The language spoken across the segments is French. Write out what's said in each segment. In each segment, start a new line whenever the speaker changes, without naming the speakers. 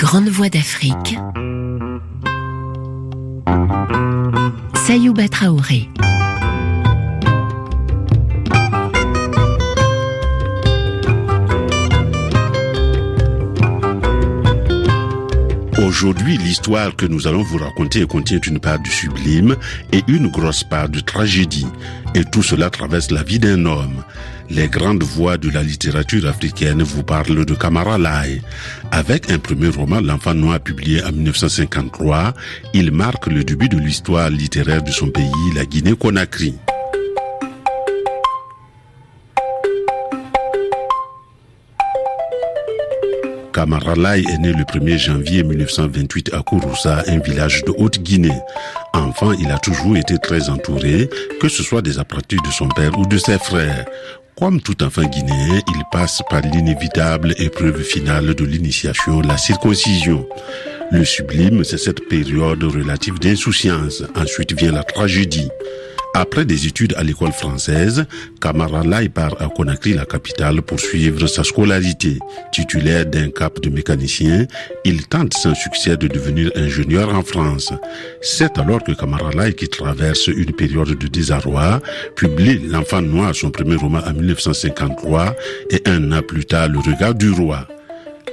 grandes voix d'Afrique. Sayouba Traoré.
Aujourd'hui, l'histoire que nous allons vous raconter contient une part du sublime et une grosse part de tragédie. Et tout cela traverse la vie d'un homme. Les grandes voix de la littérature africaine vous parlent de Kamara Lai. Avec un premier roman, L'enfant noir publié en 1953, il marque le début de l'histoire littéraire de son pays, la Guinée-Conakry. Kamaralai est né le 1er janvier 1928 à Kouroussa, un village de Haute-Guinée. Enfant, il a toujours été très entouré, que ce soit des apprentis de son père ou de ses frères. Comme tout enfant guinéen, il passe par l'inévitable épreuve finale de l'initiation, la circoncision. Le sublime, c'est cette période relative d'insouciance. Ensuite vient la tragédie. Après des études à l'école française, Kamara Lai part à Conakry, la capitale, pour suivre sa scolarité. Titulaire d'un cap de mécanicien, il tente sans succès de devenir ingénieur en France. C'est alors que Kamara Lai, qui traverse une période de désarroi, publie L'enfant noir, son premier roman en 1953, et un an plus tard, Le regard du roi.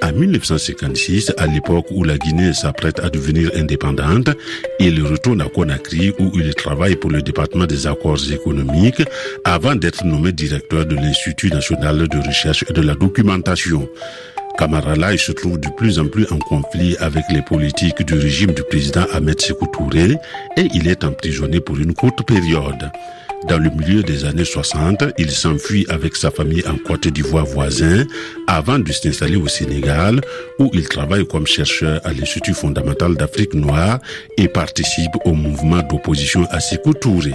En 1956, à l'époque où la Guinée s'apprête à devenir indépendante, il retourne à Conakry où il travaille pour le département des accords économiques avant d'être nommé directeur de l'Institut national de recherche et de la documentation. Kamaralai se trouve de plus en plus en conflit avec les politiques du régime du président Ahmed Sékou Touré et il est emprisonné pour une courte période. Dans le milieu des années 60, il s'enfuit avec sa famille en Côte d'Ivoire voisin avant de s'installer au Sénégal où il travaille comme chercheur à l'Institut fondamental d'Afrique noire et participe au mouvement d'opposition à Sékou Touré.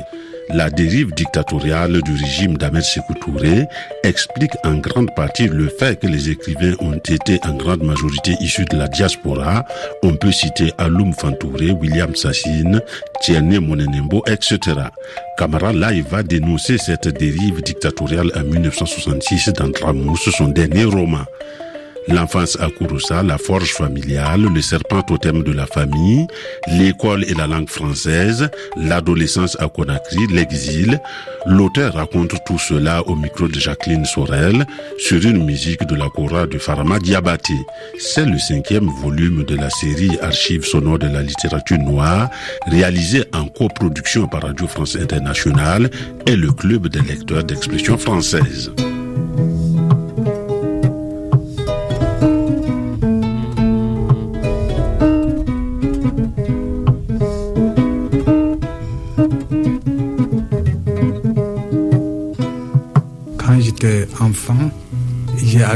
La dérive dictatoriale du régime d'Ahmed Sékou Touré explique en grande partie le fait que les écrivains ont été en grande majorité issus de la diaspora. On peut citer Aloum Fantouré, William Sassine, Tierne Monenembo, etc. Kamara Lai va dénoncer cette dérive dictatoriale en 1966 dans Tramous, son dernier roman. L'enfance à Kouroussa, la forge familiale, le serpent totem de la famille, l'école et la langue française, l'adolescence à Conakry, l'exil. L'auteur raconte tout cela au micro de Jacqueline Sorel sur une musique de la chora de Farama Diabaté. C'est le cinquième volume de la série Archives sonores de la littérature noire, réalisé en coproduction par Radio France Internationale et le Club des lecteurs d'expression française.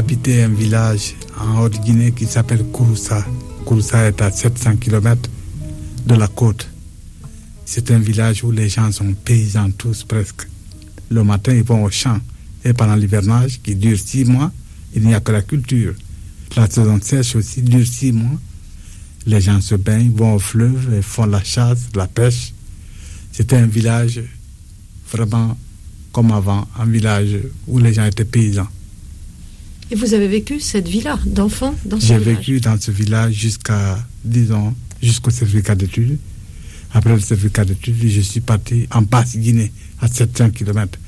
Habité un village en Haute-Guinée qui s'appelle Kouroussa. Kouroussa est à 700 km de la côte. C'est un village où les gens sont paysans tous presque. Le matin, ils vont au champ. Et pendant l'hivernage, qui dure six mois, il n'y a que la culture. La saison sèche aussi dure six mois. Les gens se baignent, vont au fleuve et font la chasse, la pêche. C'était un village vraiment comme avant, un village où les gens étaient paysans.
Et vous avez vécu cette vie-là, d'enfant, dans ce
J'ai vécu dans ce village jusqu'à, disons, jusqu'au certificat d'études. Après le certificat d'études, je suis parti en Basse-Guinée, à 700 km.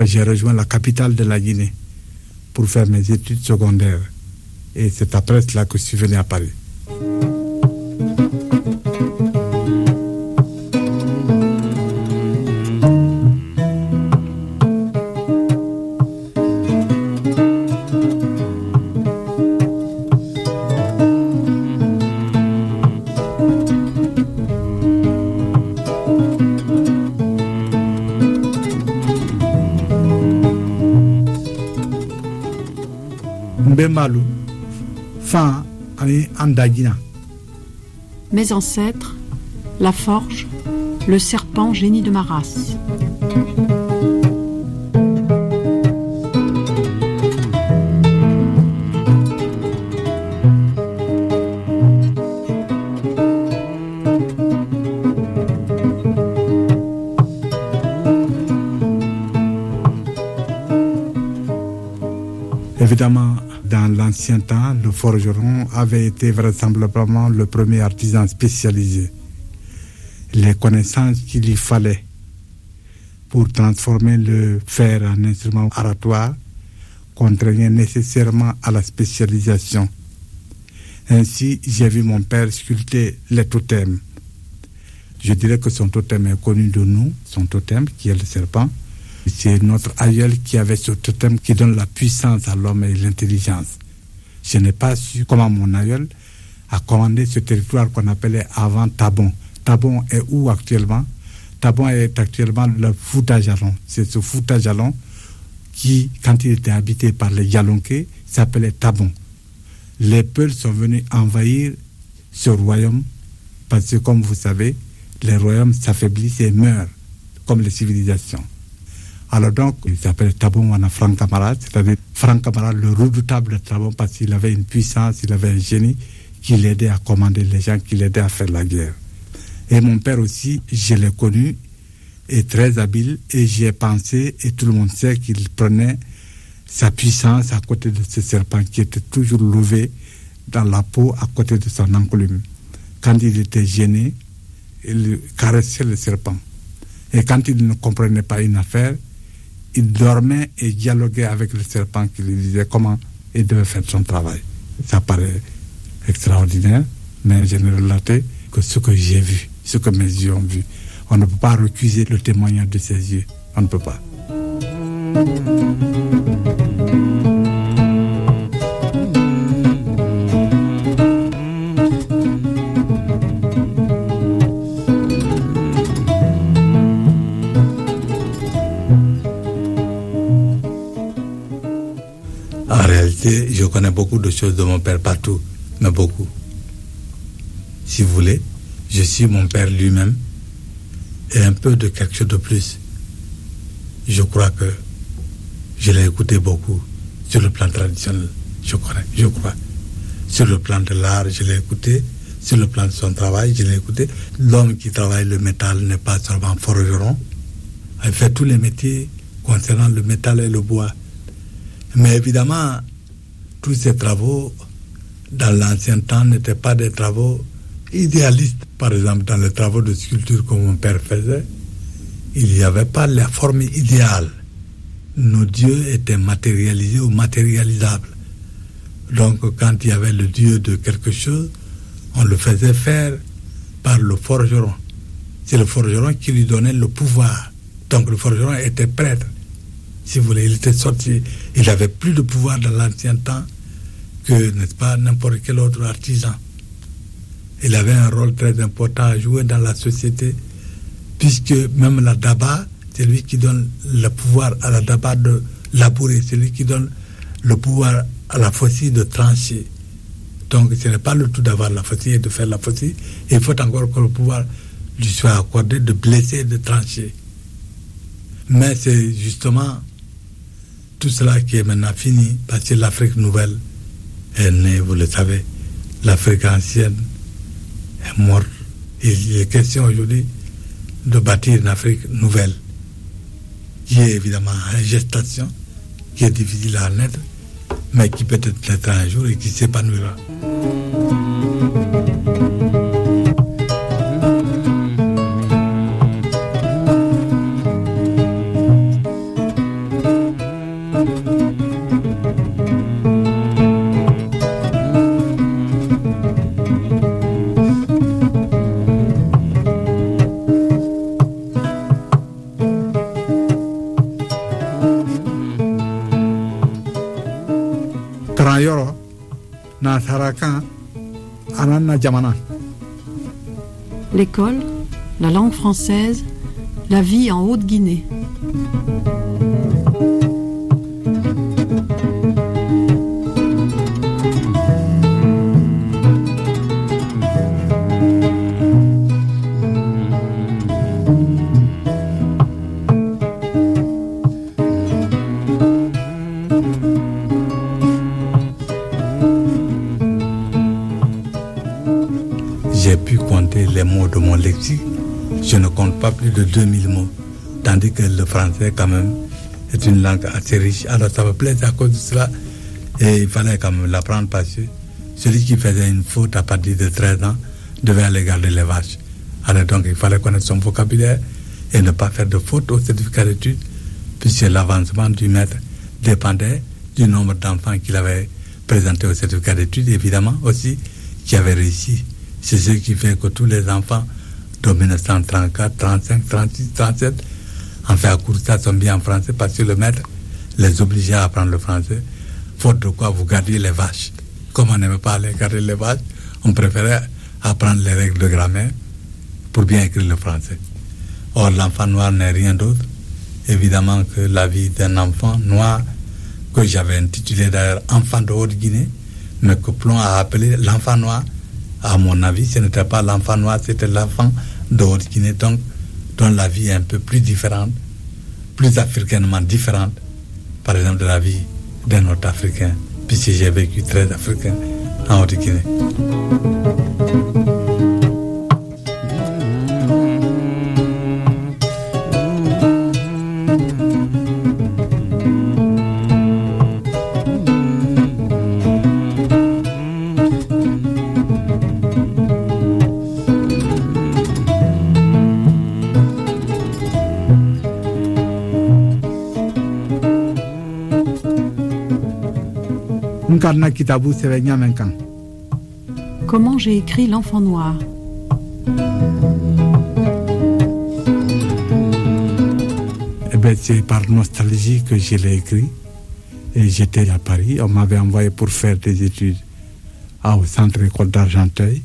J'ai rejoint la capitale de la Guinée pour faire mes études secondaires. Et c'est après cela que je suis venu à Paris.
Mes ancêtres, la forge, le serpent génie de ma race.
Temps, le forgeron avait été vraisemblablement le premier artisan spécialisé. Les connaissances qu'il y fallait pour transformer le fer en instrument aratoire contraignaient nécessairement à la spécialisation. Ainsi, j'ai vu mon père sculpter les totems. Je dirais que son totem est connu de nous, son totem qui est le serpent. C'est notre aïeul qui avait ce totem qui donne la puissance à l'homme et l'intelligence. Je n'ai pas su comment mon aïeul a commandé ce territoire qu'on appelait avant Tabon. Tabon est où actuellement? Tabon est actuellement le Fouta-Jalon. C'est ce Fouta-Jalon qui, quand il était habité par les Yalonké, s'appelait Tabon. Les Peuls sont venus envahir ce royaume parce que, comme vous savez, les royaumes s'affaiblissent et meurent, comme les civilisations. Alors donc, il s'appelle Tabon Wana Franck Camara, c'est-à-dire Franck Camara, le redoutable Tabon, parce qu'il avait une puissance, il avait un génie qui l'aidait à commander les gens, qui l'aidait à faire la guerre. Et mon père aussi, je l'ai connu, est très habile, et j'y ai pensé, et tout le monde sait qu'il prenait sa puissance à côté de ce serpent qui était toujours levé dans la peau à côté de son enclume. Quand il était gêné, il caressait le serpent. Et quand il ne comprenait pas une affaire, il dormait et dialoguait avec le serpent qui lui disait comment il devait faire son travail. Ça paraît extraordinaire, mais je ne relatais que ce que j'ai vu, ce que mes yeux ont vu. On ne peut pas recuser le témoignage de ses yeux. On ne peut pas.
Je connais beaucoup de choses de mon père partout, mais beaucoup. Si vous voulez, je suis mon père lui-même et un peu de quelque chose de plus. Je crois que je l'ai écouté beaucoup sur le plan traditionnel, je crois, je crois. Sur le plan de l'art, je l'ai écouté. Sur le plan de son travail, je l'ai écouté. L'homme qui travaille le métal n'est pas seulement forgeron. Il fait tous les métiers concernant le métal et le bois. Mais évidemment, tous ces travaux, dans l'ancien temps, n'étaient pas des travaux idéalistes. Par exemple, dans les travaux de sculpture que mon père faisait, il n'y avait pas la forme idéale. Nos dieux étaient matérialisés ou matérialisables. Donc, quand il y avait le dieu de quelque chose, on le faisait faire par le forgeron. C'est le forgeron qui lui donnait le pouvoir. Donc, le forgeron était prêtre si vous voulez, il était sorti, il n'avait plus de pouvoir dans l'ancien temps que, n'est-ce pas, n'importe quel autre artisan. Il avait un rôle très important à jouer dans la société, puisque même la daba, c'est lui qui donne le pouvoir à la daba de labourer, c'est lui qui donne le pouvoir à la faucille de trancher. Donc ce n'est pas le tout d'avoir la faucille et de faire la faucille, il faut encore que le pouvoir lui soit accordé de blesser et de trancher. Mais c'est justement tout cela qui est maintenant fini, parce que l'Afrique nouvelle est née, vous le savez. L'Afrique ancienne est morte. Il est question aujourd'hui de bâtir une Afrique nouvelle, qui est évidemment en gestation, qui est difficile à naître, mais qui peut être naître un jour et qui s'épanouira.
L'école, la langue française, la vie en Haute-Guinée.
De 2000 mots, tandis que le français, quand même, est une langue assez riche. Alors, ça me plaît à cause de cela. Et il fallait quand même l'apprendre parce que celui qui faisait une faute à partir de 13 ans devait aller garder les vaches. Alors donc il fallait connaître son vocabulaire et ne pas faire de faute au certificat d'études puisque l'avancement du maître dépendait du nombre d'enfants qu'il avait présenté au certificat d'études, évidemment aussi, qui avait réussi. C'est ce qui fait que tous les enfants de 1934, 35, 36, 37, en fait à Coursa, sont bien en français parce que le maître les obligeait à apprendre le français, faute de quoi vous gardiez les vaches. Comme on n'aimait pas aller garder les vaches, on préférait apprendre les règles de grammaire pour bien écrire le français. Or, l'enfant noir n'est rien d'autre, évidemment, que la vie d'un enfant noir que j'avais intitulé d'ailleurs Enfant de Haute-Guinée, mais que Plon a appelé l'enfant noir. À mon avis, ce n'était pas l'enfant noir, c'était l'enfant de Haute-Guinée, donc dont la vie est un peu plus différente, plus africainement différente, par exemple, de la vie d'un autre Africain, puisque j'ai vécu très africain en Haute-Guinée.
Comment j'ai écrit L'enfant noir
Eh bien, c'est par nostalgie que je l'ai écrit. Et j'étais à Paris. On m'avait envoyé pour faire des études au Centre École d'Argenteuil.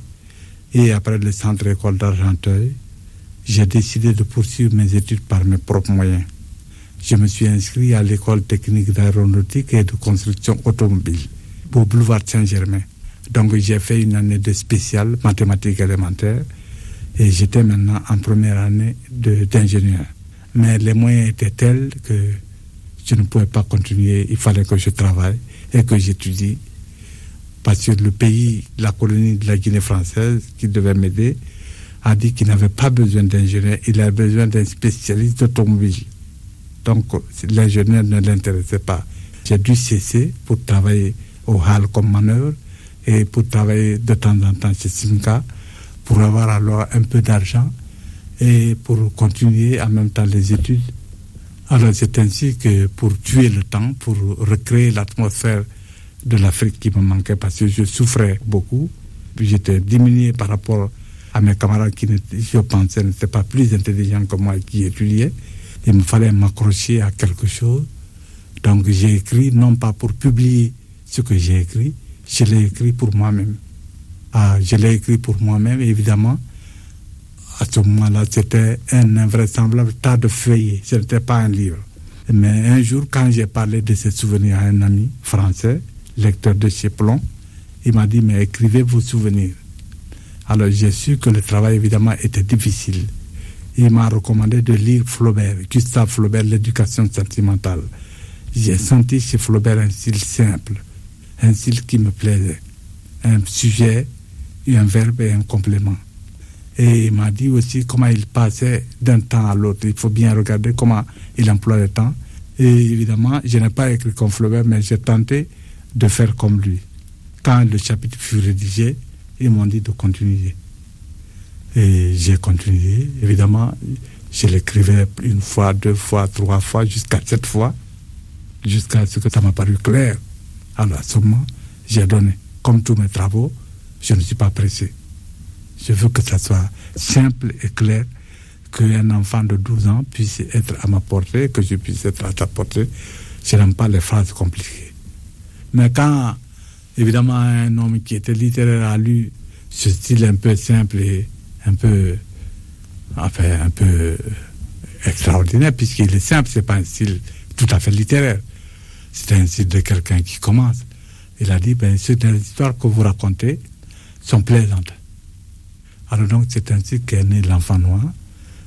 Et après le Centre École d'Argenteuil, j'ai décidé de poursuivre mes études par mes propres moyens. Je me suis inscrit à l'école technique d'aéronautique et de construction automobile au boulevard Saint-Germain. Donc j'ai fait une année de spéciale mathématiques élémentaires et j'étais maintenant en première année d'ingénieur. Mais les moyens étaient tels que je ne pouvais pas continuer. Il fallait que je travaille et que j'étudie. Parce que le pays, la colonie de la Guinée française, qui devait m'aider, a dit qu'il n'avait pas besoin d'ingénieur, il avait besoin d'un spécialiste automobile. Donc l'ingénieur ne l'intéressait pas. J'ai dû cesser pour travailler au HAL comme manœuvre et pour travailler de temps en temps chez Simca pour avoir alors un peu d'argent et pour continuer en même temps les études. Alors c'est ainsi que pour tuer le temps, pour recréer l'atmosphère de l'Afrique qui me manquait parce que je souffrais beaucoup, j'étais diminué par rapport à mes camarades qui, je pensais, n'étaient pas plus intelligents que moi qui étudiaient. Il me fallait m'accrocher à quelque chose. Donc j'ai écrit non pas pour publier ce que j'ai écrit, je l'ai écrit pour moi-même. Ah, je l'ai écrit pour moi-même, évidemment. À ce moment-là, c'était un invraisemblable tas de feuillets. Ce n'était pas un livre. Mais un jour, quand j'ai parlé de ces souvenirs à un ami français, lecteur de chez Plomb, il m'a dit, mais écrivez vos souvenirs. Alors j'ai su que le travail, évidemment, était difficile. Il m'a recommandé de lire Flaubert, Gustave Flaubert, L'éducation sentimentale. J'ai senti chez Flaubert un style simple un style qui me plaisait. Un sujet, un verbe et un complément. Et il m'a dit aussi comment il passait d'un temps à l'autre. Il faut bien regarder comment il emploie le temps. Et évidemment, je n'ai pas écrit comme Flaubert, mais j'ai tenté de faire comme lui. Quand le chapitre fut rédigé, ils m'ont dit de continuer. Et j'ai continué. Évidemment, je l'écrivais une fois, deux fois, trois fois, jusqu'à sept fois, jusqu'à ce que ça m'a paru clair. Alors moment, j'ai donné. Comme tous mes travaux, je ne suis pas pressé. Je veux que ça soit simple et clair, qu'un enfant de 12 ans puisse être à ma portée, que je puisse être à sa portée. Je n'aime pas les phrases compliquées. Mais quand, évidemment, un homme qui était littéraire a lu ce style un peu simple et un peu, enfin, un peu extraordinaire, puisqu'il est simple, c'est pas un style tout à fait littéraire. C'est un style de quelqu'un qui commence. Il a dit, ben, ces histoires que vous racontez sont plaisantes. Alors donc, c'est ainsi qu'est né l'enfant noir.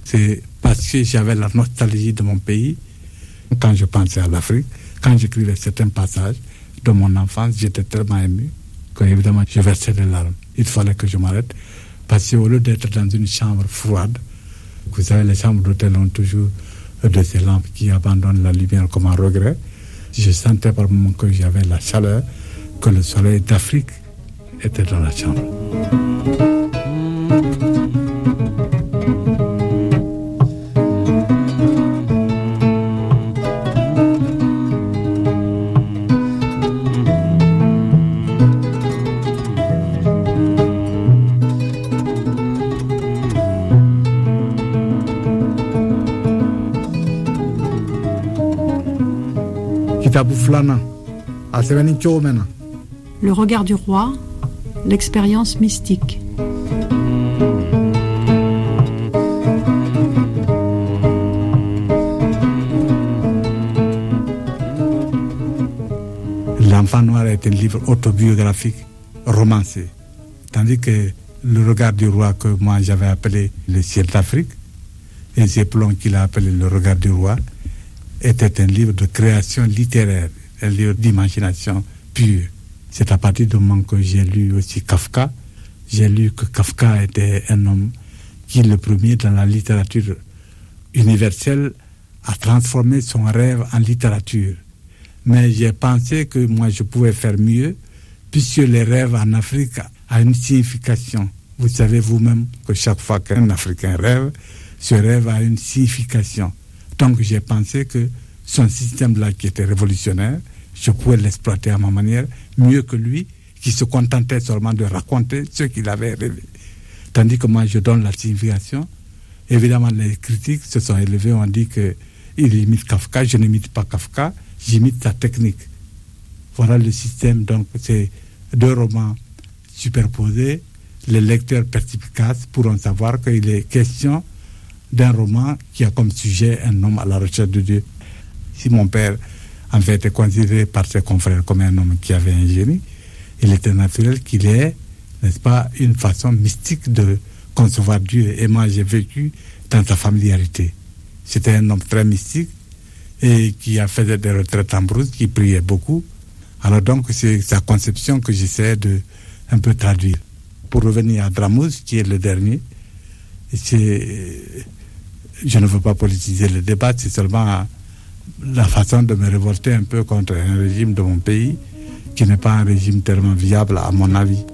C'est parce que j'avais la nostalgie de mon pays. Quand je pensais à l'Afrique, quand j'écrivais certains passages de mon enfance, j'étais tellement ému que, évidemment, je versais des larmes. Il fallait que je m'arrête. Parce qu'au lieu d'être dans une chambre froide, vous savez, les chambres d'hôtel ont toujours de ces lampes qui abandonnent la lumière comme un regret Je sentais par moments que j'avais la chaleur, que le soleil d'Afrique était dans la chambre.
Le regard du roi, l'expérience mystique.
L'enfant noir est un livre autobiographique, romancé. Tandis que le regard du roi que moi j'avais appelé le ciel d'Afrique, et plans qu'il a appelé le regard du roi, était un livre de création littéraire, un livre d'imagination pure. C'est à partir du moment que j'ai lu aussi Kafka, j'ai lu que Kafka était un homme qui, le premier dans la littérature universelle, a transformé son rêve en littérature. Mais j'ai pensé que moi je pouvais faire mieux, puisque les rêves en Afrique ont une signification. Vous savez vous-même que chaque fois qu'un Africain rêve, ce rêve a une signification. Donc j'ai pensé que son système-là qui était révolutionnaire, je pouvais l'exploiter à ma manière mieux que lui, qui se contentait seulement de raconter ce qu'il avait rêvé. Tandis que moi, je donne la signification. Évidemment, les critiques se sont élevées, ont dit qu'il imite Kafka. Je n'imite pas Kafka, j'imite sa technique. Voilà le système. Donc, c'est deux romans superposés. Les lecteurs perspicaces pourront savoir qu'il est question d'un roman qui a comme sujet un homme à la recherche de Dieu. Si mon père, en fait, est considéré par ses confrères comme un homme qui avait un génie, il était naturel qu'il ait, n'est-ce pas, une façon mystique de concevoir Dieu. Et moi, j'ai vécu dans sa familiarité. C'était un homme très mystique et qui a fait des retraites en brousse, qui priait beaucoup. Alors donc, c'est sa conception que j'essaie de un peu traduire. Pour revenir à Dramous, qui est le dernier, c'est je ne veux pas politiser le débat, c'est seulement la façon de me révolter un peu contre un régime de mon pays qui n'est pas un régime tellement viable à mon avis.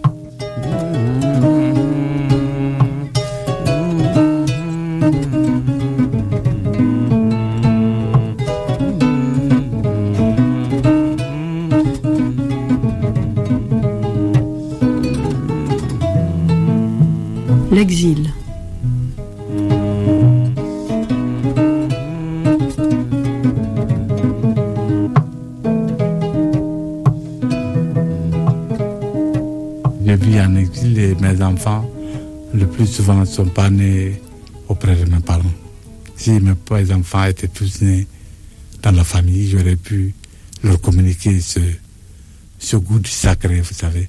Sont pas nés auprès de mes parents. Si mes enfants étaient tous nés dans la famille, j'aurais pu leur communiquer ce, goût du sacré, vous savez.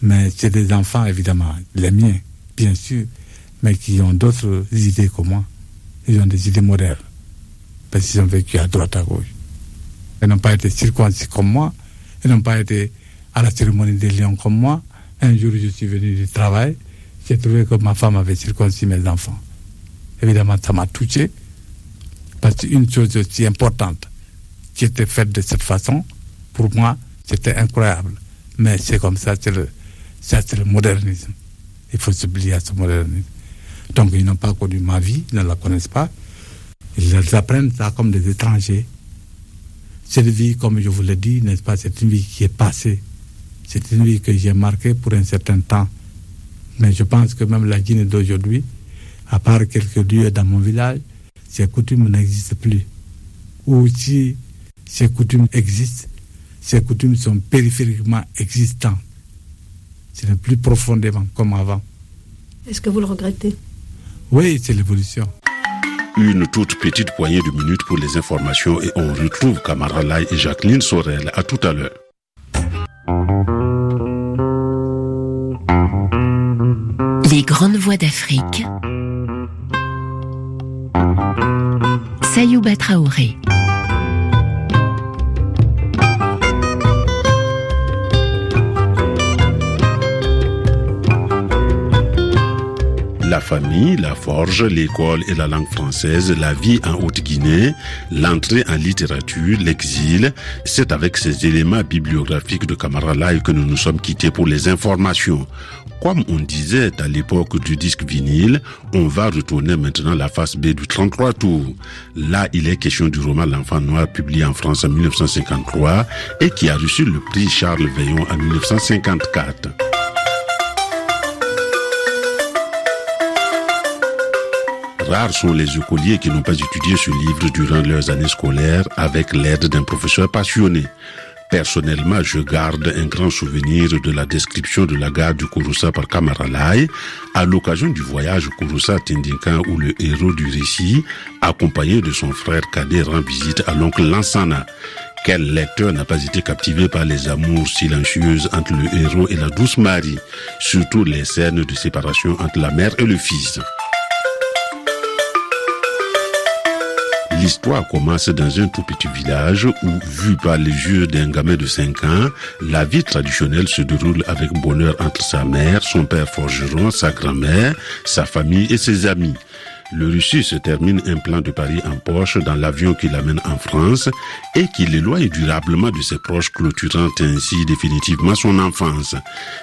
Mais c'est des enfants, évidemment, les miens, bien sûr, mais qui ont d'autres idées que moi. Ils ont des idées modernes, parce qu'ils ont vécu à droite, à gauche. Ils n'ont pas été circoncis comme moi, ils n'ont pas été à la cérémonie des lions comme moi, un jour, je suis venu du travail, j'ai trouvé que ma femme avait circoncis mes enfants. Évidemment, ça m'a touché, parce qu'une chose aussi importante qui était faite de cette façon, pour moi, c'était incroyable. Mais c'est comme ça, c'est le, c'est le modernisme. Il faut s'oublier à ce modernisme. Donc, ils n'ont pas connu ma vie, ils ne la connaissent pas. Ils apprennent ça comme des étrangers. Cette vie, comme je vous l'ai dit, n'est-ce pas, c'est une vie qui est passée. C'est une vie que j'ai marquée pour un certain temps. Mais je pense que même la Guinée d'aujourd'hui, à part quelques lieux dans mon village, ces coutumes n'existent plus. Ou si ces coutumes existent, ces coutumes sont périphériquement existantes. Ce n'est plus profondément comme avant.
Est-ce que vous le regrettez?
Oui, c'est l'évolution.
Une toute petite poignée de minutes pour les informations et on retrouve Kamara Lai et Jacqueline Sorel. À tout à l'heure.
Les grandes voix d'Afrique. Sayouba Traoré.
La famille, la forge, l'école et la langue française, la vie en Haute-Guinée, l'entrée en littérature, l'exil, c'est avec ces éléments bibliographiques de Camara Live que nous nous sommes quittés pour les informations. Comme on disait à l'époque du disque vinyle, on va retourner maintenant la face B du 33 tours. Là, il est question du roman L'enfant noir publié en France en 1953 et qui a reçu le prix Charles Veillon en 1954. Rares sont les écoliers qui n'ont pas étudié ce livre durant leurs années scolaires avec l'aide d'un professeur passionné. Personnellement, je garde un grand souvenir de la description de la gare du Kouroussa par Kamaralai à l'occasion du voyage Kouroussa Tindinka où le héros du récit, accompagné de son frère cadet, rend visite à l'oncle Lansana. Quel lecteur n'a pas été captivé par les amours silencieuses entre le héros et la douce Marie, surtout les scènes de séparation entre la mère et le fils? L'histoire commence dans un tout petit village où, vu par les yeux d'un gamin de 5 ans, la vie traditionnelle se déroule avec bonheur entre sa mère, son père forgeron, sa grand-mère, sa famille et ses amis. Le Russie se termine un plan de Paris en poche dans l'avion qui l'amène en France et qui l'éloigne durablement de ses proches clôturant ainsi définitivement son enfance.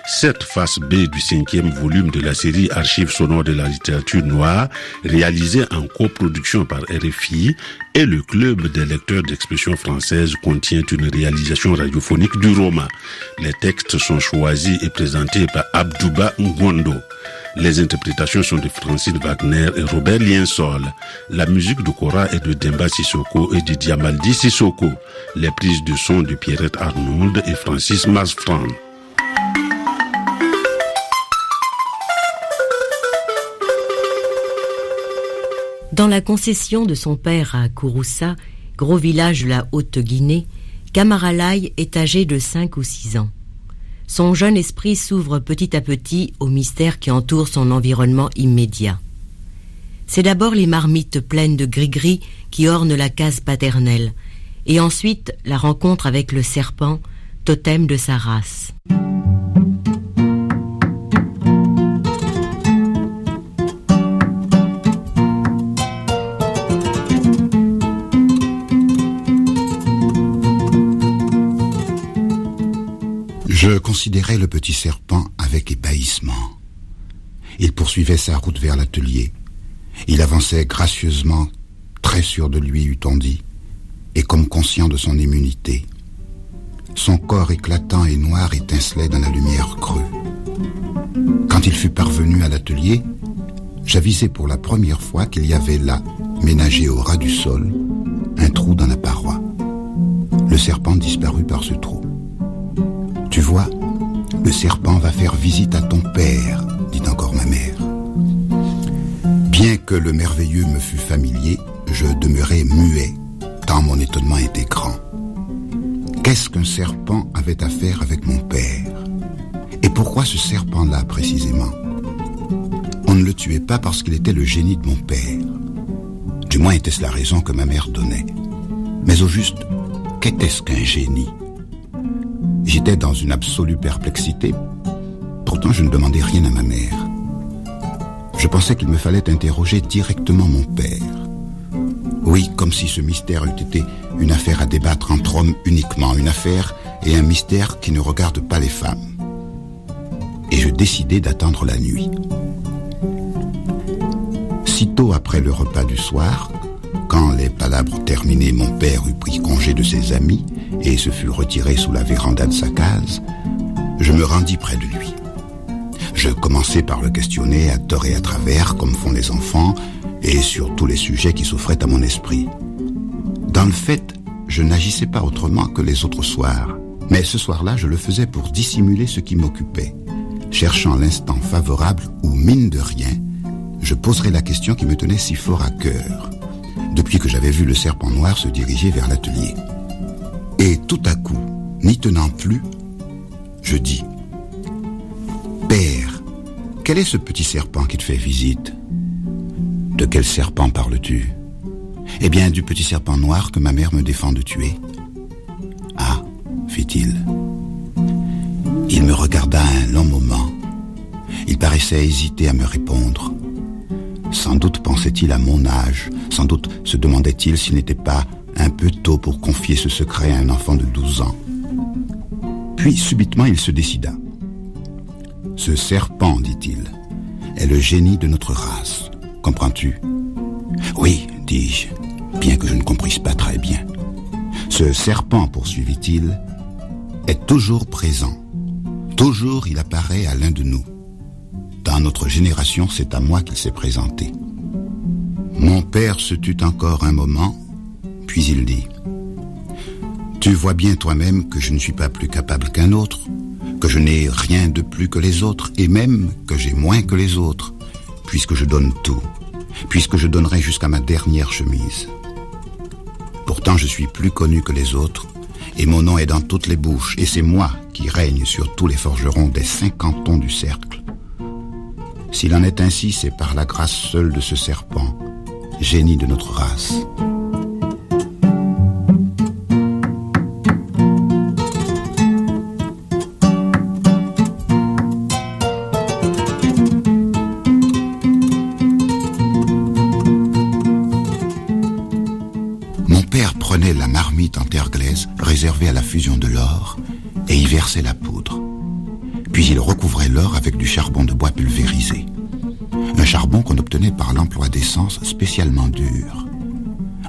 Cette face B du cinquième volume de la série Archives sonores de la littérature noire, réalisée en coproduction par RFI et le Club des lecteurs d'expression française contient une réalisation radiophonique du roman. Les textes sont choisis et présentés par Abdouba Ngondo. Les interprétations sont de Francine Wagner et Robert Liensol. La musique de Cora est de Demba Sissoko et de Diamaldi Sissoko. Les prises de son de Pierrette Arnould et Francis Masfran.
Dans la concession de son père à Kouroussa, gros village de la Haute-Guinée, Kamaralai est âgé de 5 ou 6 ans. Son jeune esprit s'ouvre petit à petit aux mystères qui entourent son environnement immédiat. C'est d'abord les marmites pleines de gris-gris qui ornent la case paternelle, et ensuite la rencontre avec le serpent, totem de sa race.
Je considérais le petit serpent avec ébahissement. Il poursuivait sa route vers l'atelier. Il avançait gracieusement, très sûr de lui, eût-on dit, et comme conscient de son immunité. Son corps éclatant et noir étincelait dans la lumière crue. Quand il fut parvenu à l'atelier, j'avisai pour la première fois qu'il y avait là, ménagé au ras du sol, un trou dans la paroi. Le serpent disparut par ce trou. Tu vois, le serpent va faire visite à ton père, dit encore ma mère. Bien que le merveilleux me fût familier, je demeurai muet, tant mon étonnement était grand. Qu'est-ce qu'un serpent avait à faire avec mon père? Et pourquoi ce serpent-là précisément? On ne le tuait pas parce qu'il était le génie de mon père. Du moins était-ce la raison que ma mère donnait. Mais au juste, qu'était-ce qu'un génie? J'étais dans une absolue perplexité. Pourtant, je ne demandais rien à ma mère. Je pensais qu'il me fallait interroger directement mon père. Oui, comme si ce mystère eût été une affaire à débattre entre hommes uniquement, une affaire et un mystère qui ne regarde pas les femmes. Et je décidai d'attendre la nuit. Sitôt après le repas du soir, quand les palabres terminées, mon père eut pris congé de ses amis et se fut retiré sous la véranda de sa case, je me rendis près de lui. Je commençai par le questionner à tort et à travers, comme font les enfants, et sur tous les sujets qui s'offraient à mon esprit. Dans le fait, je n'agissais pas autrement que les autres soirs, mais ce soir-là, je le faisais pour dissimuler ce qui m'occupait, cherchant l'instant favorable où, mine de rien, je poserais la question qui me tenait si fort à cœur, depuis que j'avais vu le serpent noir se diriger vers l'atelier. Et tout à coup, n'y tenant plus, je dis Père, quel est ce petit serpent qui te fait visite? De quel serpent parles-tu? Eh bien, du petit serpent noir que ma mère me défend de tuer. Ah, fit-il. Il me regarda un long moment. Il paraissait hésiter à me répondre. Sans doute pensait-il à mon âge, sans doute se demandait-il s'il n'était pas un peu tôt pour confier ce secret à un enfant de 12 ans. Puis subitement il se décida. Ce serpent, dit-il, est le génie de notre race. Comprends-tu? Oui, dis-je, bien que je ne comprisse pas très bien. Ce serpent, poursuivit-il, est toujours présent. Toujours il apparaît à l'un de nous. Dans notre génération, c'est à moi qu'il s'est présenté. Mon père se tut encore un moment, il dit, Tu vois bien toi-même que je ne suis pas plus capable qu'un autre, que je n'ai rien de plus que les autres, et même que j'ai moins que les autres, puisque je donne tout, puisque je donnerai jusqu'à ma dernière chemise. Pourtant je suis plus connu que les autres, et mon nom est dans toutes les bouches, et c'est moi qui règne sur tous les forgerons des cinq cantons du cercle. S'il en est ainsi, c'est par la grâce seule de ce serpent, génie de notre race. Recouvrait l'or avec du charbon de bois pulvérisé. Un charbon qu'on obtenait par l'emploi d'essence spécialement dur.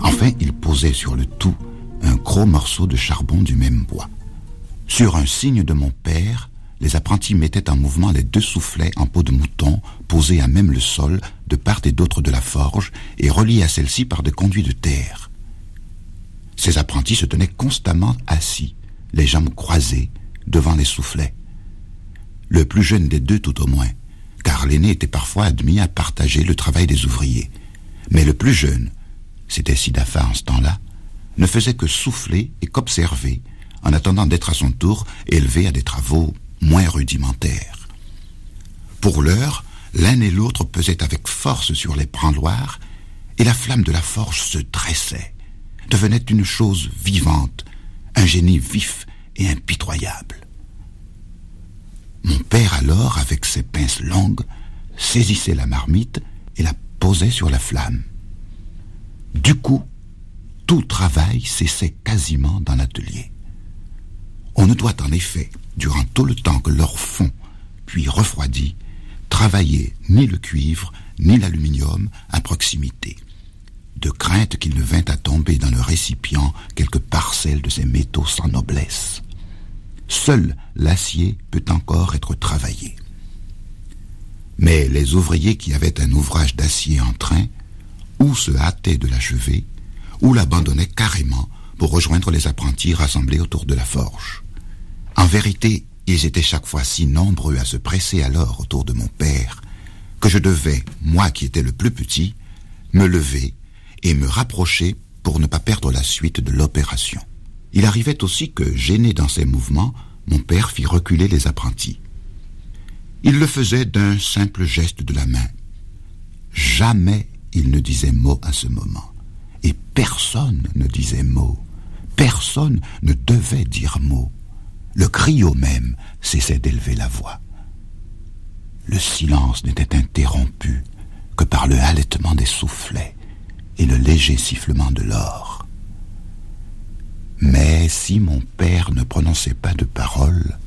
Enfin, il posait sur le tout un gros morceau de charbon du même bois. Sur un signe de mon père, les apprentis mettaient en mouvement les deux soufflets en peau de mouton posés à même le sol de part et d'autre de la forge et reliés à celle-ci par des conduits de terre. Ces apprentis se tenaient constamment assis, les jambes croisées, devant les soufflets. Le plus jeune des deux tout au moins, car l'aîné était parfois admis à partager le travail des ouvriers. Mais le plus jeune, c'était Sidafa en ce temps-là, ne faisait que souffler et qu'observer, en attendant d'être à son tour élevé à des travaux moins rudimentaires. Pour l'heure, l'un et l'autre pesaient avec force sur les branloirs, et la flamme de la forge se dressait devenait une chose vivante, un génie vif et impitoyable. Mon père alors, avec ses pinces longues, saisissait la marmite et la posait sur la flamme. Du coup, tout travail cessait quasiment dans l'atelier. On ne doit en effet, durant tout le temps que l'or fond, puis refroidit, travailler ni le cuivre ni l'aluminium à proximité de crainte qu'il ne vînt à tomber dans le récipient quelques parcelles de ces métaux sans noblesse. Seul l'acier peut encore être travaillé. Mais les ouvriers qui avaient un ouvrage d'acier en train, ou se hâtaient de l'achever, ou l'abandonnaient carrément pour rejoindre les apprentis rassemblés autour de la forge. En vérité, ils étaient chaque fois si nombreux à se presser alors autour de mon père, que je devais, moi qui étais le plus petit, me lever et me rapprocher pour ne pas perdre la suite de l'opération. Il arrivait aussi que, gêné dans ses mouvements, mon père fit reculer les apprentis. Il le faisait d'un simple geste de la main. Jamais il ne disait mot à ce moment. Et personne ne disait mot. Personne ne devait dire mot. Le criot même cessait d'élever la voix. Le silence n'était interrompu que par le halètement des soufflets et le léger sifflement de l'or. Mais si mon père ne prononçait pas de paroles,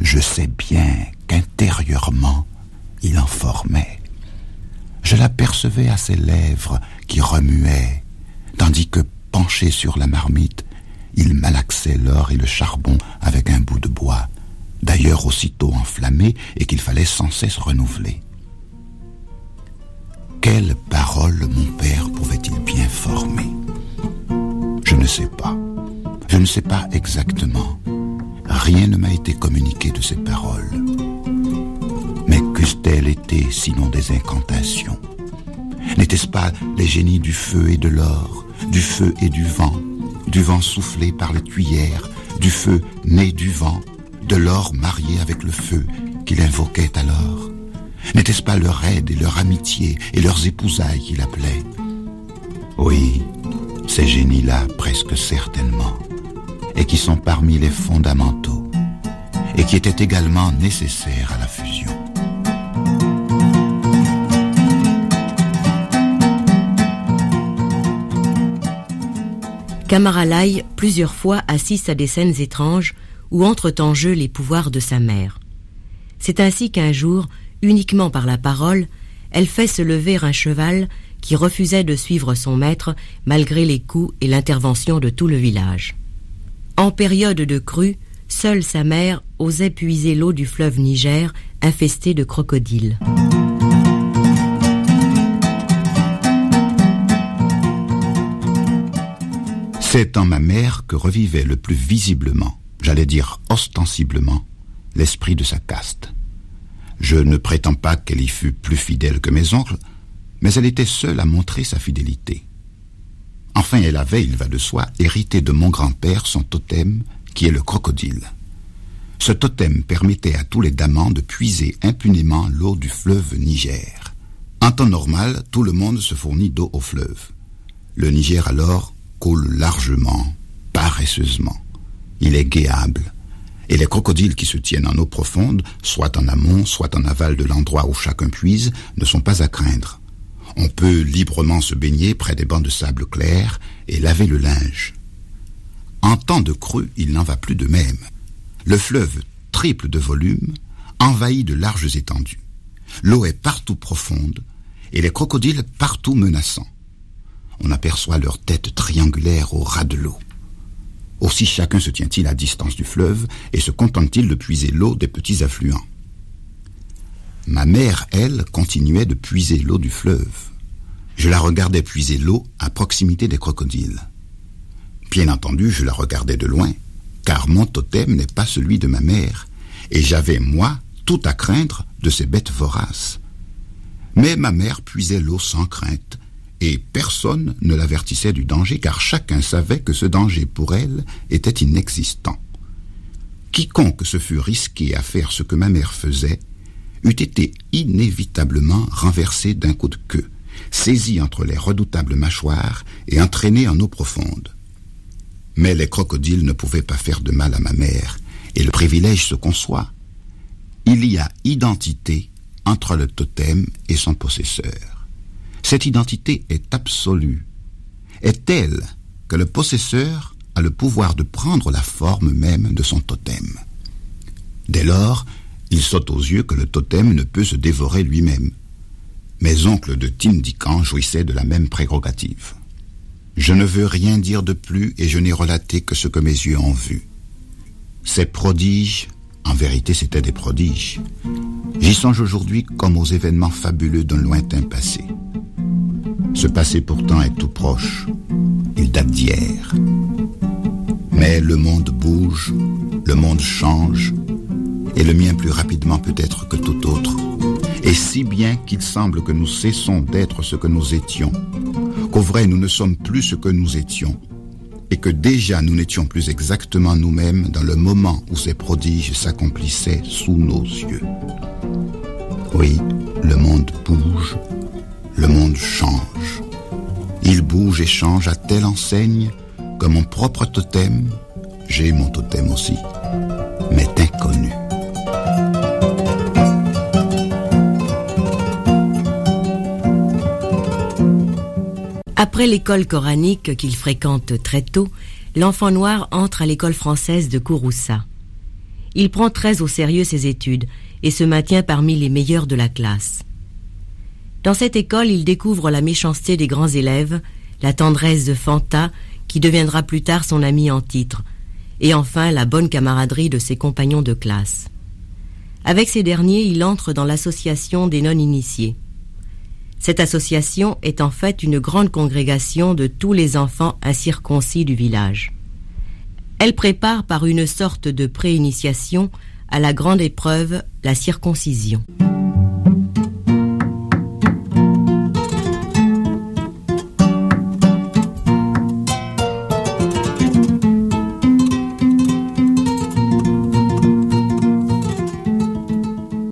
je sais bien qu'intérieurement il en formait. Je l'apercevais à ses lèvres qui remuaient, tandis que, penché sur la marmite, il malaxait l'or et le charbon avec un bout de bois, d'ailleurs aussitôt enflammé et qu'il fallait sans cesse renouveler. Quelle parole mon père pouvait-il bien former? Je ne sais pas. Je ne sais pas exactement. Rien ne m'a été communiqué de ces paroles. Mais qu'eussent-elles été sinon des incantations? N'était-ce pas les génies du feu et de l'or, du feu et du vent, du vent soufflé par les cuillères, du feu né du vent, de l'or marié avec le feu qu'il invoquait alors? N'était-ce pas leur aide et leur amitié et leurs épousailles qu'il appelait Oui, ces génies-là, presque certainement, et qui sont parmi les fondamentaux et qui étaient également nécessaires à la fusion.
Kamaralai, plusieurs fois, assiste à des scènes étranges où entrent en jeu les pouvoirs de sa mère. C'est ainsi qu'un jour, uniquement par la parole, elle fait se lever un cheval qui refusait de suivre son maître malgré les coups et l'intervention de tout le village. En période de crue, seule sa mère osait puiser l'eau du fleuve Niger infesté de crocodiles.
C'est en ma mère que revivait le plus visiblement, j'allais dire ostensiblement, l'esprit de sa caste. Je ne prétends pas qu'elle y fût plus fidèle que mes oncles, mais elle était seule à montrer sa fidélité. Enfin, elle avait, il va de soi, hérité de mon grand-père son totem, qui est le crocodile. Ce totem permettait à tous les damans de puiser impunément l'eau du fleuve Niger. En temps normal, tout le monde se fournit d'eau au fleuve. Le Niger alors coule largement, paresseusement. Il est guéable. Et les crocodiles qui se tiennent en eau profonde, soit en amont, soit en aval de l'endroit où chacun puise, ne sont pas à craindre. On peut librement se baigner près des bancs de sable clair et laver le linge. En temps de crue, il n'en va plus de même. Le fleuve, triple de volume, envahit de larges étendues. L'eau est partout profonde et les crocodiles partout menaçants. On aperçoit leurs têtes triangulaires au ras de l'eau. Aussi chacun se tient-il à distance du fleuve et se contente-t-il de puiser l'eau des petits affluents. Ma mère, elle, continuait de puiser l'eau du fleuve. Je la regardais puiser l'eau à proximité des crocodiles. Bien entendu, je la regardais de loin, car mon totem n'est pas celui de ma mère, et j'avais, moi, tout à craindre de ces bêtes voraces. Mais ma mère puisait l'eau sans crainte, et personne ne l'avertissait du danger, car chacun savait que ce danger pour elle était inexistant. Quiconque se fût risqué à faire ce que ma mère faisait eût été inévitablement renversé d'un coup de queue, saisi entre les redoutables mâchoires et entraîné en eau profonde. Mais les crocodiles ne pouvaient pas faire de mal à ma mère, et le privilège se conçoit. Il y a identité entre le totem et son possesseur. Cette identité est absolue, est telle que le possesseur a le pouvoir de prendre la forme même de son totem? Dès lors, il saute aux yeux que le totem ne peut se dévorer lui-même. Mes oncles de Tindican jouissaient de la même prérogative. Je ne veux rien dire de plus et je n'ai relaté que ce que mes yeux ont vu. Ces prodiges, en vérité c'étaient des prodiges. J'y songe aujourd'hui comme aux événements fabuleux d'un lointain passé. Ce passé pourtant est tout proche. Il date d'hier. Mais le monde bouge, le monde change, et le mien plus rapidement peut-être que tout autre, et si bien qu'il semble que nous cessons d'être ce que nous étions, qu'au vrai nous ne sommes plus ce que nous étions, et que déjà nous n'étions plus exactement nous-mêmes dans le moment où ces prodiges s'accomplissaient sous nos yeux. Oui, le monde bouge, le monde change. Il bouge et change à telle enseigne que mon propre totem, j'ai mon totem aussi, m'est inconnu.
Après l'école coranique qu'il fréquente très tôt, l'enfant noir entre à l'école française de Kouroussa. Il prend très au sérieux ses études et se maintient parmi les meilleurs de la classe. Dans cette école, il découvre la méchanceté des grands élèves, la tendresse de Fanta, qui deviendra plus tard son ami en titre, et enfin la bonne camaraderie de ses compagnons de classe. Avec ces derniers, il entre dans l'association des non-initiés. Cette association est en fait une grande congrégation de tous les enfants incirconcis du village. Elle prépare par une sorte de préinitiation à la grande épreuve, la circoncision.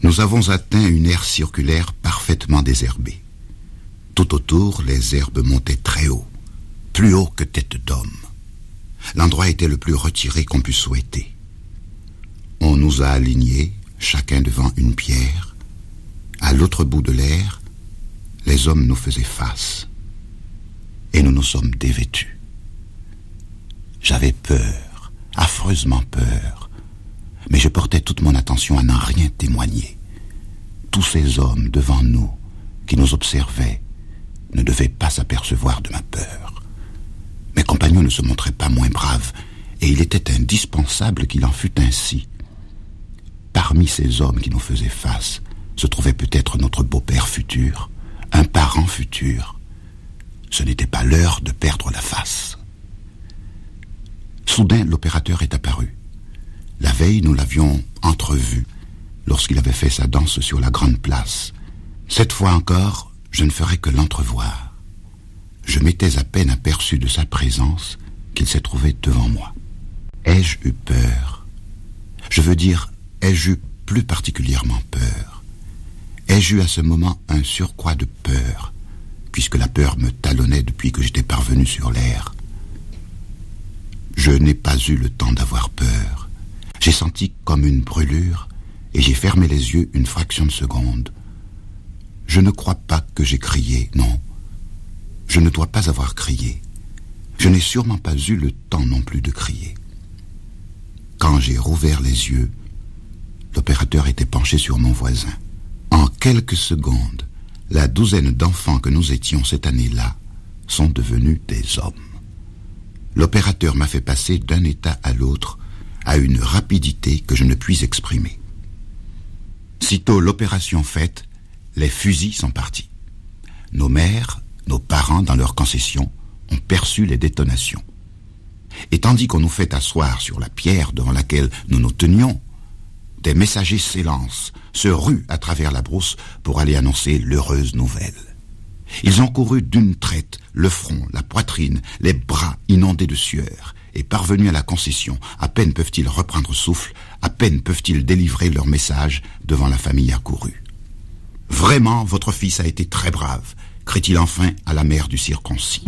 Nous avons atteint une aire circulaire parfaitement désherbée. Tout autour, les herbes montaient très haut, plus haut que tête d'homme. L'endroit était le plus retiré qu'on pût souhaiter. On nous a alignés, chacun devant une pierre. À l'autre bout de l'air, les hommes nous faisaient face. Et nous nous sommes dévêtus. J'avais peur, affreusement peur, mais je portais toute mon attention à n'en rien témoigner. Tous ces hommes devant nous, qui nous observaient, ne devaient pas s'apercevoir de ma peur. Mes compagnons ne se montraient pas moins braves, et il était indispensable qu'il en fût ainsi. Parmi ces hommes qui nous faisaient face se trouvait peut-être notre beau-père futur, un parent futur. Ce n'était pas l'heure de perdre la face. Soudain, l'opérateur est apparu. La veille, nous l'avions entrevu lorsqu'il avait fait sa danse sur la grande place. Cette fois encore, je ne ferai que l'entrevoir. Je m'étais à peine aperçu de sa présence qu'il s'est trouvé devant moi. Ai-je eu peur? Je veux dire, ai-je eu plus particulièrement peur? Ai-je eu à ce moment un surcroît de peur, puisque la peur me talonnait depuis que j'étais parvenu sur l'air? Je n'ai pas eu le temps d'avoir peur. J'ai senti comme une brûlure et j'ai fermé les yeux une fraction de seconde. Je ne crois pas que j'ai crié, non. Je ne dois pas avoir crié. Je n'ai sûrement pas eu le temps non plus de crier. Quand j'ai rouvert les yeux, l'opérateur était penché sur mon voisin. En quelques secondes, la douzaine d'enfants que nous étions cette année-là sont devenus des hommes. L'opérateur m'a fait passer d'un état à l'autre à une rapidité que je ne puis exprimer. Sitôt l'opération faite, les fusils sont partis. Nos mères, nos parents, dans leur concession, ont perçu les détonations. Et tandis qu'on nous fait asseoir sur la pierre devant laquelle nous nous tenions, des messagers s'élancent, se ruent à travers la brousse pour aller annoncer l'heureuse nouvelle. Ils ont couru d'une traite, le front, la poitrine, les bras inondés de sueur, et parvenus à la concession, à peine peuvent-ils reprendre souffle, à peine peuvent-ils délivrer leur message devant la famille accourue. Vraiment, votre fils a été très brave, crie-t-il enfin à la mère du circoncis.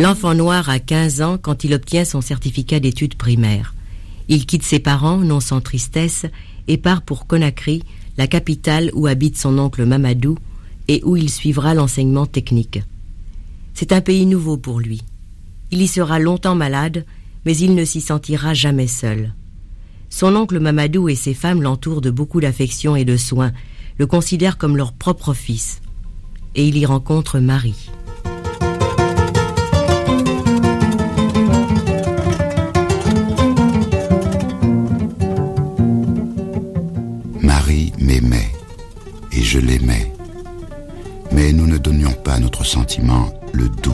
L'enfant noir a 15 ans quand il obtient son certificat d'études primaires. Il quitte ses parents, non sans tristesse, et part pour Conakry, la capitale où habite son oncle Mamadou et où il suivra l'enseignement technique. C'est un pays nouveau pour lui. Il y sera longtemps malade, mais il ne s'y sentira jamais seul. Son oncle Mamadou et ses femmes l'entourent de beaucoup d'affection et de soins, le considèrent comme leur propre fils. Et il y rencontre Marie.
je l'aimais. Mais nous ne donnions pas à notre sentiment le doux,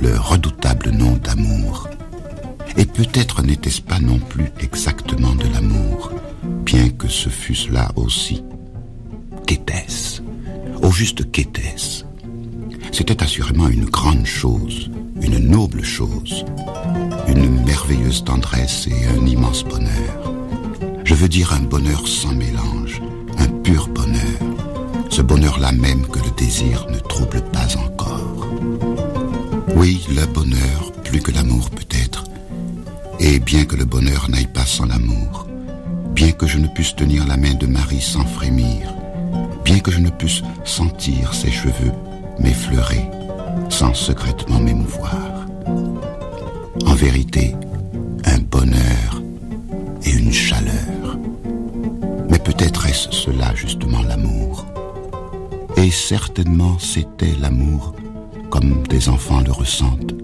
le redoutable nom d'amour. Et peut-être n'était-ce pas non plus exactement de l'amour, bien que ce fût cela aussi. Qu'était-ce? Au juste qu'était-ce? C'était assurément une grande chose, une noble chose, une merveilleuse tendresse et un immense bonheur. Je veux dire un bonheur sans mélange, un pur bonheur ce bonheur-là même que le désir ne trouble pas encore. Oui, le bonheur, plus que l'amour peut-être, et bien que le bonheur n'aille pas sans l'amour, bien que je ne puisse tenir la main de Marie sans frémir, bien que je ne puisse sentir ses cheveux m'effleurer sans secrètement m'émouvoir. En vérité, un bonheur et une chaleur. Mais peut-être est-ce cela justement l'amour et certainement c'était l'amour comme des enfants le ressentent.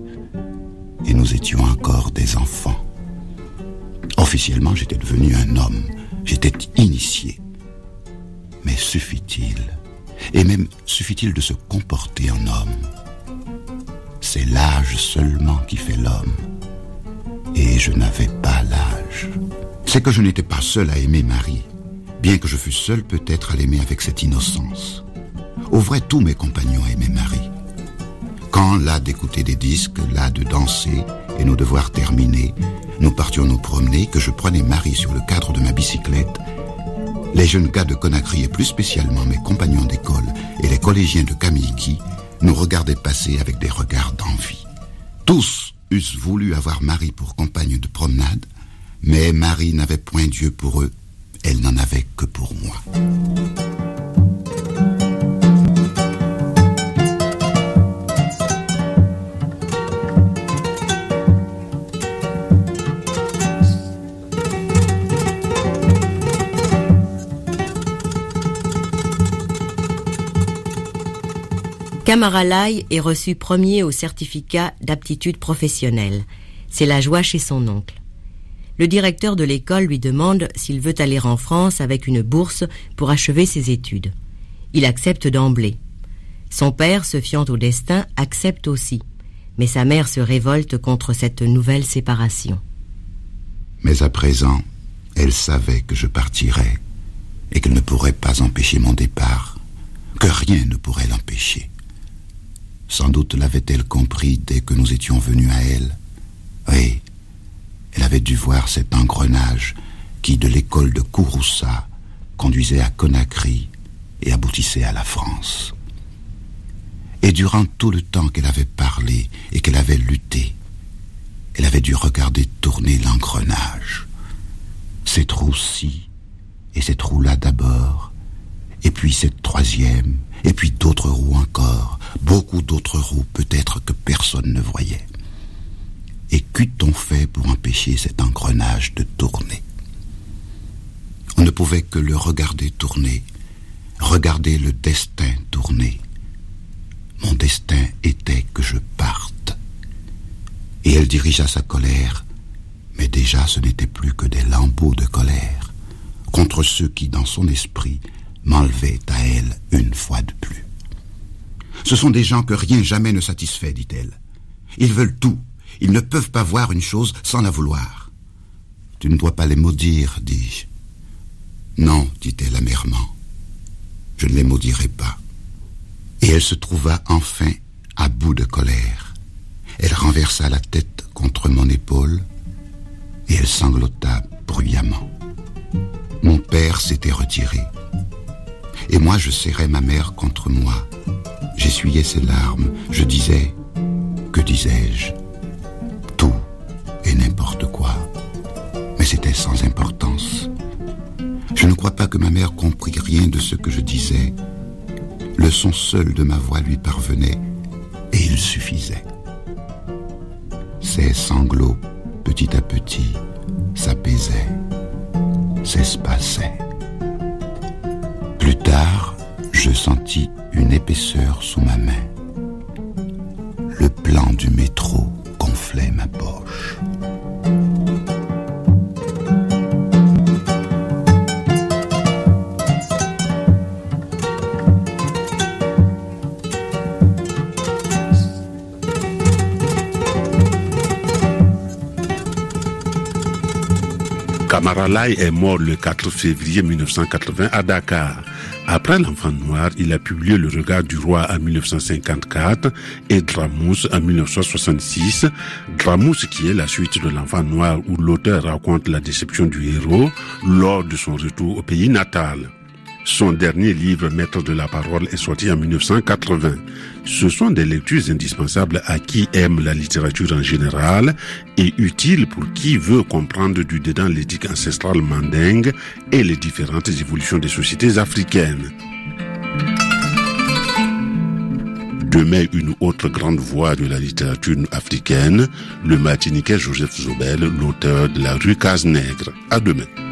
Et nous étions encore des enfants. Officiellement, j'étais devenu un homme. J'étais initié. Mais suffit-il Et même suffit-il de se comporter en homme? C'est l'âge seulement qui fait l'homme. Et je n'avais pas l'âge. C'est que je n'étais pas seul à aimer Marie, bien que je fus seul peut-être à l'aimer avec cette innocence. Au vrai, tous mes compagnons aimaient Marie. Quand, là d'écouter des disques, là de danser, et nos devoirs terminés, nous partions nous promener, que je prenais Marie sur le cadre de ma bicyclette, les jeunes gars de Conakry et plus spécialement mes compagnons d'école et les collégiens de Kamiki nous regardaient passer avec des regards d'envie. Tous eussent voulu avoir Marie pour compagne de promenade, Mais Marie n'avait point Dieu pour eux, elle n'en avait que pour moi.
Kamaralai est reçu premier au certificat d'aptitude professionnelle. C'est la joie chez son oncle. Le directeur de l'école lui demande s'il veut aller en France avec une bourse pour achever ses études. Il accepte d'emblée. Son père, se fiant au destin, accepte aussi. Mais sa mère se révolte contre cette nouvelle séparation.
Mais à présent, elle savait que je partirais et qu'elle ne pourrait pas empêcher mon départ, que rien ne pourrait l'empêcher. Sans doute l'avait-elle compris dès que nous étions venus à elle. Oui, elle avait dû voir cet engrenage qui, de l'école de Kouroussa, conduisait à Conakry et aboutissait à la France. Et durant tout le temps qu'elle avait parlé et qu'elle avait lutté, elle avait dû regarder tourner l'engrenage. Ces trous-ci et ces trous-là d'abord, et puis cette troisième, et puis d'autres roues encore, beaucoup d'autres roues peut-être que personne ne voyait. Et qu'eût-on fait pour empêcher cet engrenage de tourner? On ne pouvait que le regarder tourner, regarder le destin tourner. Mon destin était que je parte. Et elle dirigea sa colère, mais déjà ce n'était plus que des lambeaux de colère contre ceux qui, dans son esprit, m'enlevaient à elle une fois de plus. Ce sont des gens que rien jamais ne satisfait, dit-elle. Ils veulent tout. Ils ne peuvent pas voir une chose sans la vouloir. Tu ne dois pas les maudire, dis-je. Non, dit-elle amèrement. Je ne les maudirai pas. Et elle se trouva enfin à bout de colère. Elle renversa la tête contre mon épaule et elle sanglota bruyamment. Mon père s'était retiré. Et moi, je serrais ma mère contre moi. J'essuyais ses larmes. Je disais, que disais-je? Tout et n'importe quoi. Mais c'était sans importance. Je ne crois pas que ma mère comprit rien de ce que je disais. Le son seul de ma voix lui parvenait et il suffisait. Ses sanglots, petit à petit, s'apaisaient, s'espaçaient. Plus tard, je sentis une épaisseur sous ma main. Le plan du métro gonflait ma poche.
Kamaralai est mort le 4 février 1980 à Dakar. Après L'Enfant Noir, il a publié Le Regard du Roi en 1954 et Dramous en 1966. Dramous qui est la suite de L'Enfant Noir où l'auteur raconte la déception du héros lors de son retour au pays natal. Son dernier livre, Maître de la parole, est sorti en 1980. Ce sont des lectures indispensables à qui aime la littérature en général et utiles pour qui veut comprendre du dedans l'éthique ancestrale mandingue et les différentes évolutions des sociétés africaines. Demain, une autre grande voix de la littérature africaine, le Martiniquais Joseph Zobel, l'auteur de La rue Casse-Nègre. À demain.